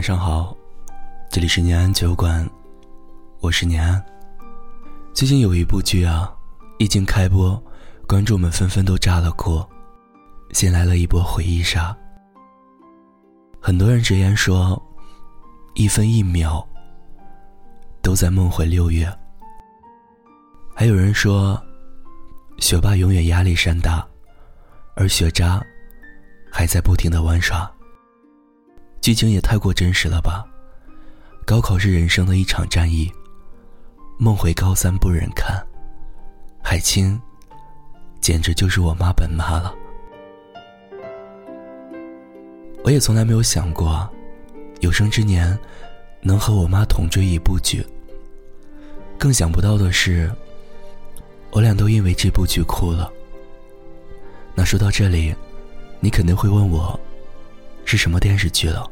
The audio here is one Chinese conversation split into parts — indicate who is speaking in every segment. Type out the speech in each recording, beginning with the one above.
Speaker 1: 晚上好，这里是年安酒馆，我是年安。最近有一部剧啊，一经开播，观众们纷纷都炸了锅，先来了一波回忆杀。很多人直言说，一分一秒都在梦回六月。还有人说，学霸永远压力山大，而学渣还在不停的玩耍。剧情也太过真实了吧！高考是人生的一场战役，梦回高三不忍看，海清简直就是我妈本妈了。我也从来没有想过，有生之年能和我妈同追一部剧。更想不到的是，我俩都因为这部剧哭了。那说到这里，你肯定会问我，是什么电视剧了？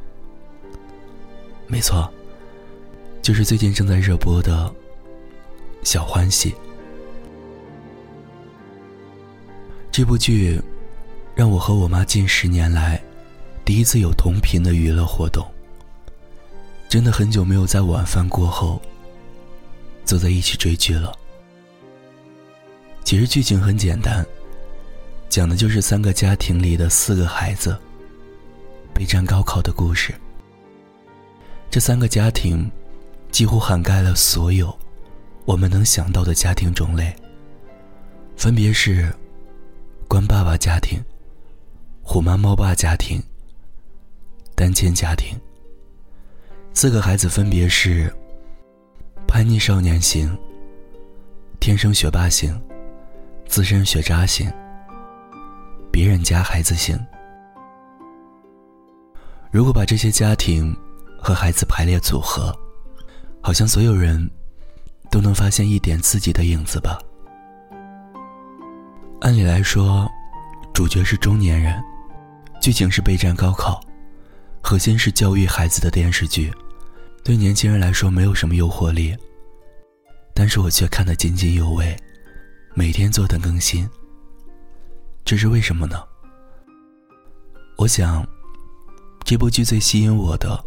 Speaker 1: 没错，就是最近正在热播的《小欢喜》。这部剧让我和我妈近十年来。第一次有同频的娱乐活动，真的很久没有在晚饭过后坐在一起追剧了。其实剧情很简单，讲的就是三个家庭里的四个孩子备战高考的故事。这三个家庭几乎涵盖了所有我们能想到的家庭种类，分别是官爸爸家庭、虎妈猫爸家庭。单亲家庭，四个孩子分别是：叛逆少年型、天生学霸型、资深学渣型、别人家孩子型。如果把这些家庭和孩子排列组合，好像所有人都能发现一点自己的影子吧。按理来说，主角是中年人，剧情是备战高考。核心是教育孩子的电视剧，对年轻人来说没有什么诱惑力，但是我却看得津津有味，每天坐等更新。这是为什么呢？我想，这部剧最吸引我的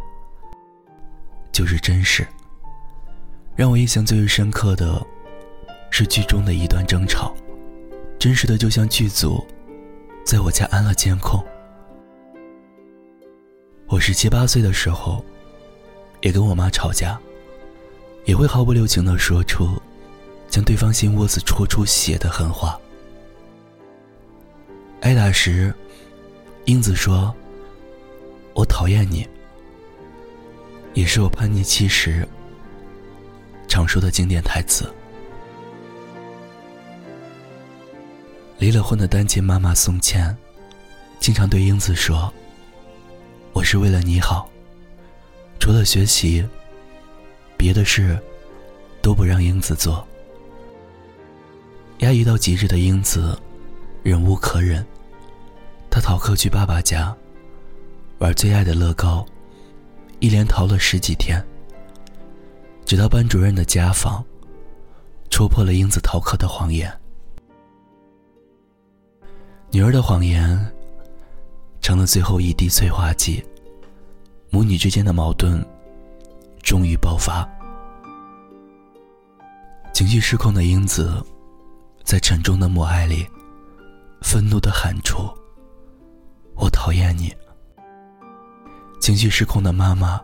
Speaker 1: 就是真实。让我印象最为深刻的，是剧中的一段争吵，真实的就像剧组在我家安了监控。我十七八岁的时候，也跟我妈吵架，也会毫不留情的说出将对方心窝子戳出血的狠话。挨打时，英子说：“我讨厌你。”也是我叛逆期时常说的经典台词。离了婚的单亲妈妈宋茜，经常对英子说。我是为了你好，除了学习，别的事都不让英子做。压抑到极致的英子，忍无可忍，她逃课去爸爸家玩最爱的乐高，一连逃了十几天，直到班主任的家访戳破了英子逃课的谎言。女儿的谎言。成了最后一滴催化剂，母女之间的矛盾终于爆发。情绪失控的英子，在沉重的母爱里，愤怒的喊出：“我讨厌你。”情绪失控的妈妈，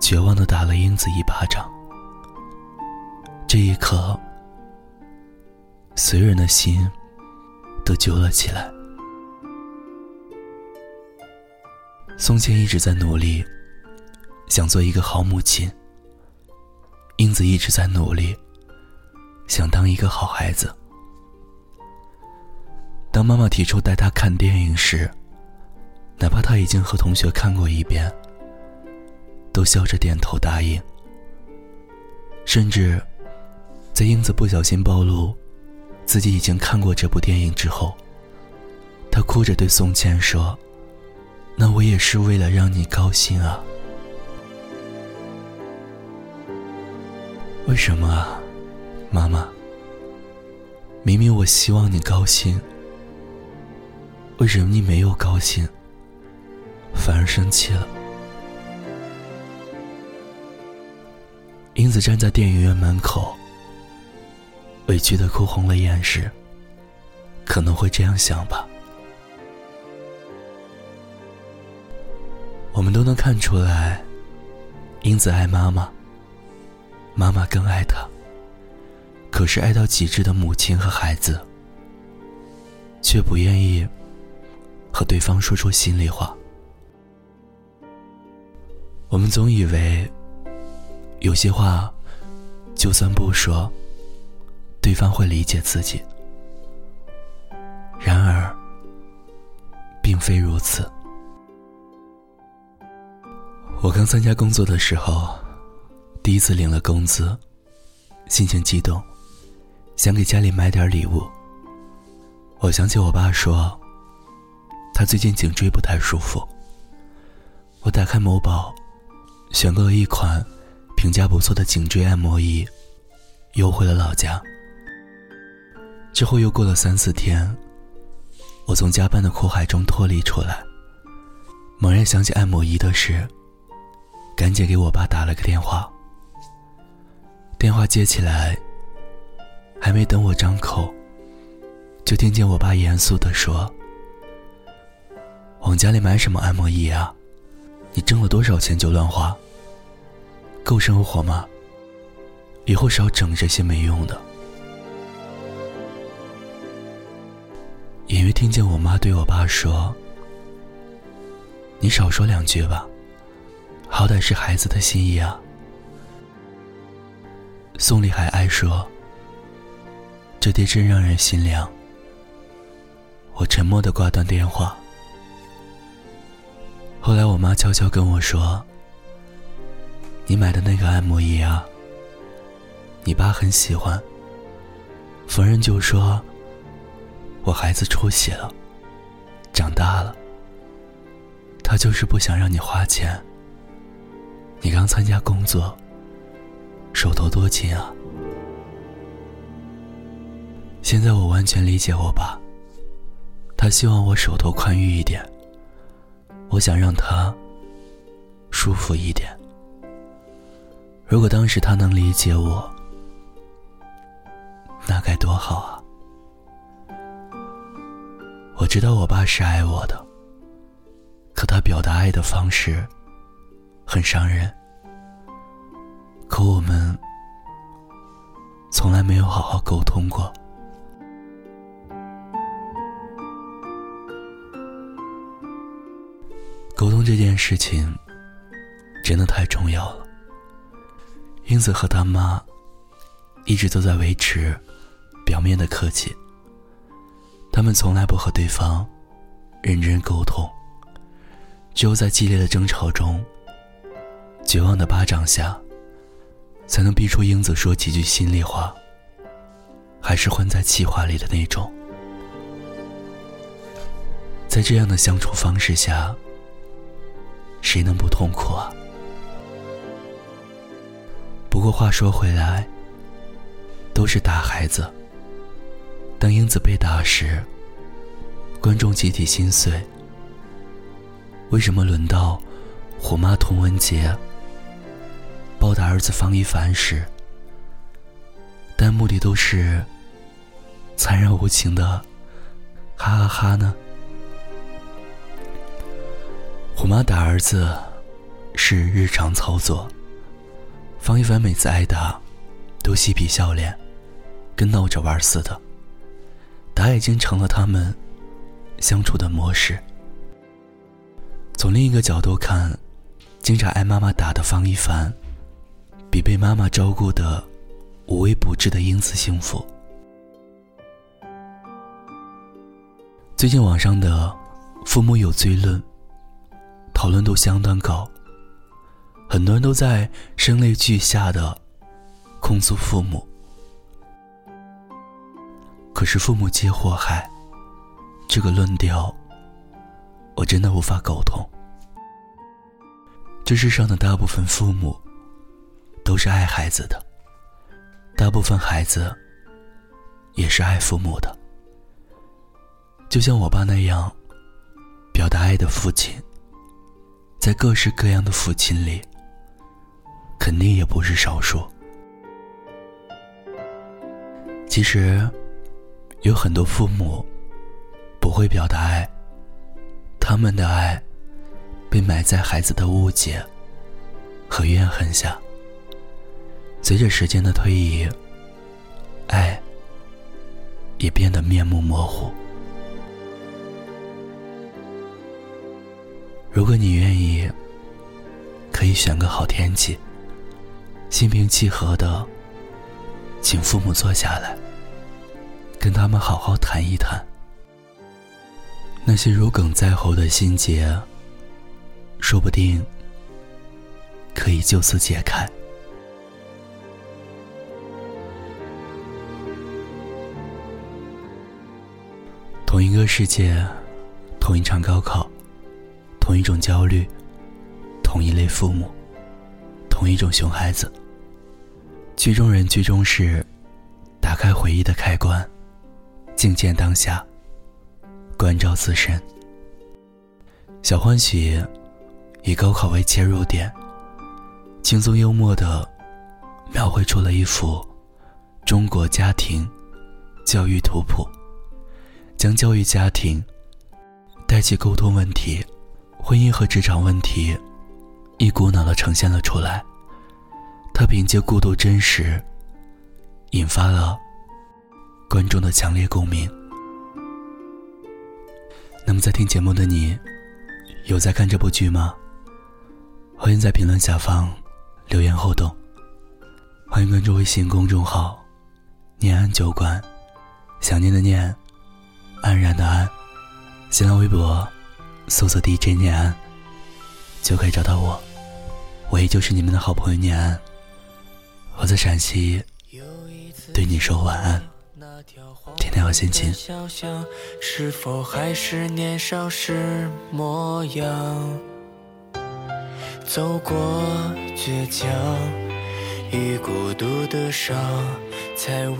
Speaker 1: 绝望的打了英子一巴掌。这一刻，所有人的心都揪了起来。宋茜一直在努力，想做一个好母亲。英子一直在努力，想当一个好孩子。当妈妈提出带她看电影时，哪怕他已经和同学看过一遍，都笑着点头答应。甚至，在英子不小心暴露自己已经看过这部电影之后，她哭着对宋茜说。那我也是为了让你高兴啊！为什么啊，妈妈？明明我希望你高兴，为什么你没有高兴，反而生气了？英子站在电影院门口，委屈的哭红了眼时，可能会这样想吧。我们都能看出来，英子爱妈妈，妈妈更爱她。可是爱到极致的母亲和孩子，却不愿意和对方说出心里话。我们总以为，有些话，就算不说，对方会理解自己。然而，并非如此。我刚参加工作的时候，第一次领了工资，心情激动。想给家里买点礼物。我想起我爸说，他最近颈椎不太舒服。我打开某宝，选购了一款评价不错的颈椎按摩仪，邮回了老家。之后又过了三四天，我从加班的苦海中脱离出来，猛然想起按摩仪的事，赶紧给我爸打了个电话。电话接起来。还没等我张口，就听见我爸严肃地说：“往家里买什么按摩仪啊？你挣了多少钱就乱花？够生活吗？以后少整这些没用的。”隐约听见我妈对我爸说：“你少说两句吧，好歹是孩子的心意啊。”宋丽还爱说。这爹真让人心凉。我沉默的挂断电话。后来我妈悄悄跟我说：“你买的那个按摩仪啊，你爸很喜欢。逢人就说，我孩子出息了，长大了。他就是不想让你花钱。你刚参加工作，手头多紧啊。”现在我完全理解我爸，他希望我手头宽裕一点。我想让他舒服一点。如果当时他能理解我，那该多好啊！我知道我爸是爱我的，可他表达爱的方式很伤人。可我们从来没有好好沟通过。沟通这件事情真的太重要了。英子和他妈一直都在维持表面的客气，他们从来不和对方认真沟通，只有在激烈的争吵中、绝望的巴掌下，才能逼出英子说几句心里话，还是混在气话里的那种。在这样的相处方式下。谁能不痛苦啊？不过话说回来，都是打孩子。当英子被打时，观众集体心碎。为什么轮到虎妈童文杰暴打儿子方一凡时，弹幕里都是残忍无情的哈哈哈呢？虎妈打儿子是日常操作，方一凡每次挨打都嬉皮笑脸，跟闹着玩似的。打已经成了他们相处的模式。从另一个角度看，经常挨妈妈打的方一凡，比被妈妈照顾的无微不至的英子幸福。最近网上的父母有罪论。讨论度相当高，很多人都在声泪俱下的控诉父母。可是父母皆祸害，这个论调，我真的无法苟同。这世上的大部分父母，都是爱孩子的，大部分孩子，也是爱父母的。就像我爸那样，表达爱的父亲。在各式各样的父亲里，肯定也不是少数。
Speaker 2: 其实有很多父母不会表达爱他们的爱被埋在孩子的误解和怨恨下。随着时间的推移爱也变得面目模糊。如果你愿意可以选个好天气心平气和的，请父母坐下来，跟他们好好谈一谈，那些如鲠在喉的心结，说不定可以就此解开。同一个世界，同一场高考，同一种焦虑，同一类父母，同一种熊孩子。剧中人，剧中事，打开回忆的开关，静见当下，关照自身。小欢喜以高考为切入点，轻松幽默的描绘出了一幅中国家庭教育图谱。将教育家庭代际沟通问题、婚姻和职场问题一股脑的呈现了出来。他凭借过度真实，引发了观众的强烈共鸣。那么，在听节目的你，有在看这部剧吗？欢迎在评论下方留言互动。欢迎关注微信公众号“念安酒馆”，想念的念。安然的安，新浪微博搜索 DJ 念安，就可以找到我。我依旧是你们的好朋友念安。我在陕西，对你说晚安。天天好心情。是否还是年少时模样？走过倔强与孤独的伤，才温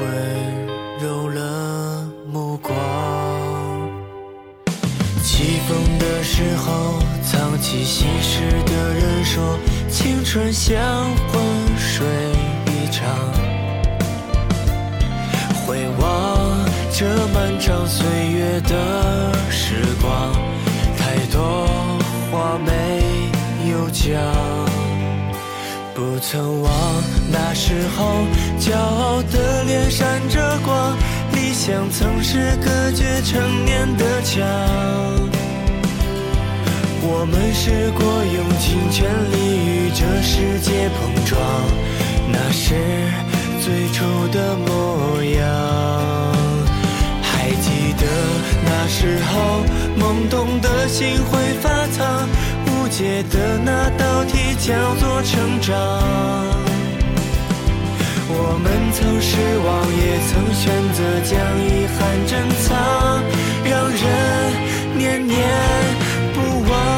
Speaker 2: 柔了目光。起风的时候，藏起心事的人说，青春像昏睡场。回望这漫长岁月的时光，太多话没有讲。不曾忘那时候，骄傲的脸闪着光。理想曾是隔绝成年的墙，我们试过用尽全力与这世界碰撞，那是最初的模样。还记得那时候懵懂的心会发烫，无解的那道题叫做成长。我们曾失望，也曾选择将遗憾珍藏，让人念念不忘。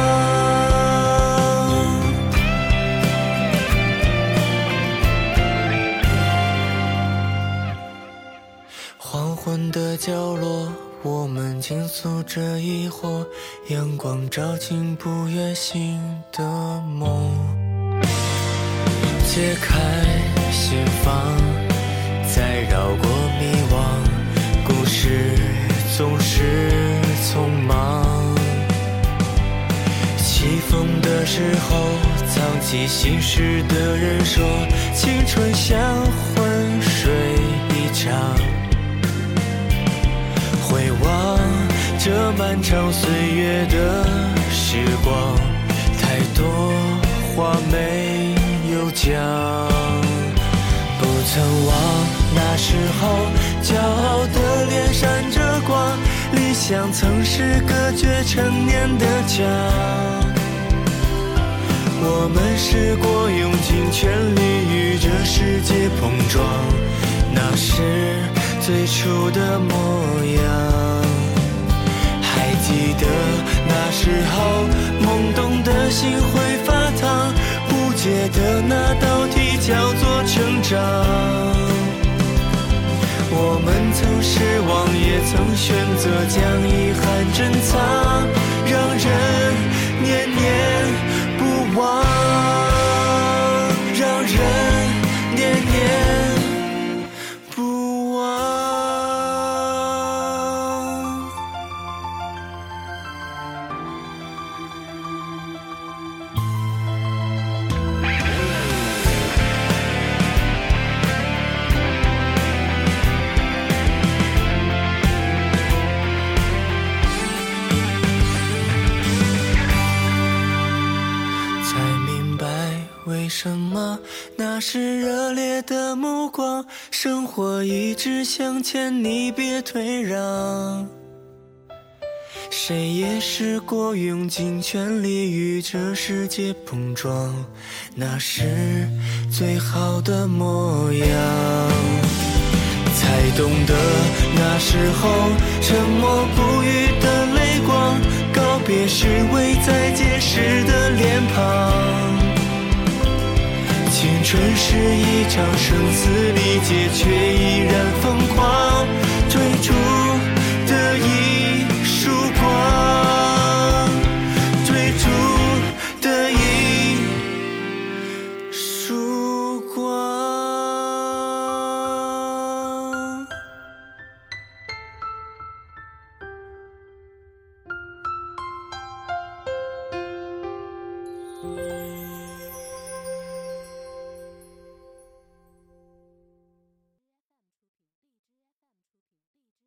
Speaker 2: 着疑惑，阳光照进不愿醒的梦，解开。心房再绕过迷惘，故事总是匆忙。起风的时候，藏起心事的人说，青春像昏睡一场。回望漫长岁月的时光，太多话没有讲。不曾忘那时候，骄傲的脸闪着光，理想曾是隔绝成年的墙。我们试过用尽全力与这世界碰撞，那是最初的模样。的那时候，懵懂的心会发烫，不解的那道题叫做成长。我们曾失望，也曾选择将遗憾珍藏，让人念念不忘。是热烈的目光，生活一直向前，你别退让。谁也试过用尽全力与这世界碰撞，那是最好的模样。才懂得那时候沉默不语的泪光，告别时未再见时的脸庞。青春是一场生死离劫，却依然疯狂。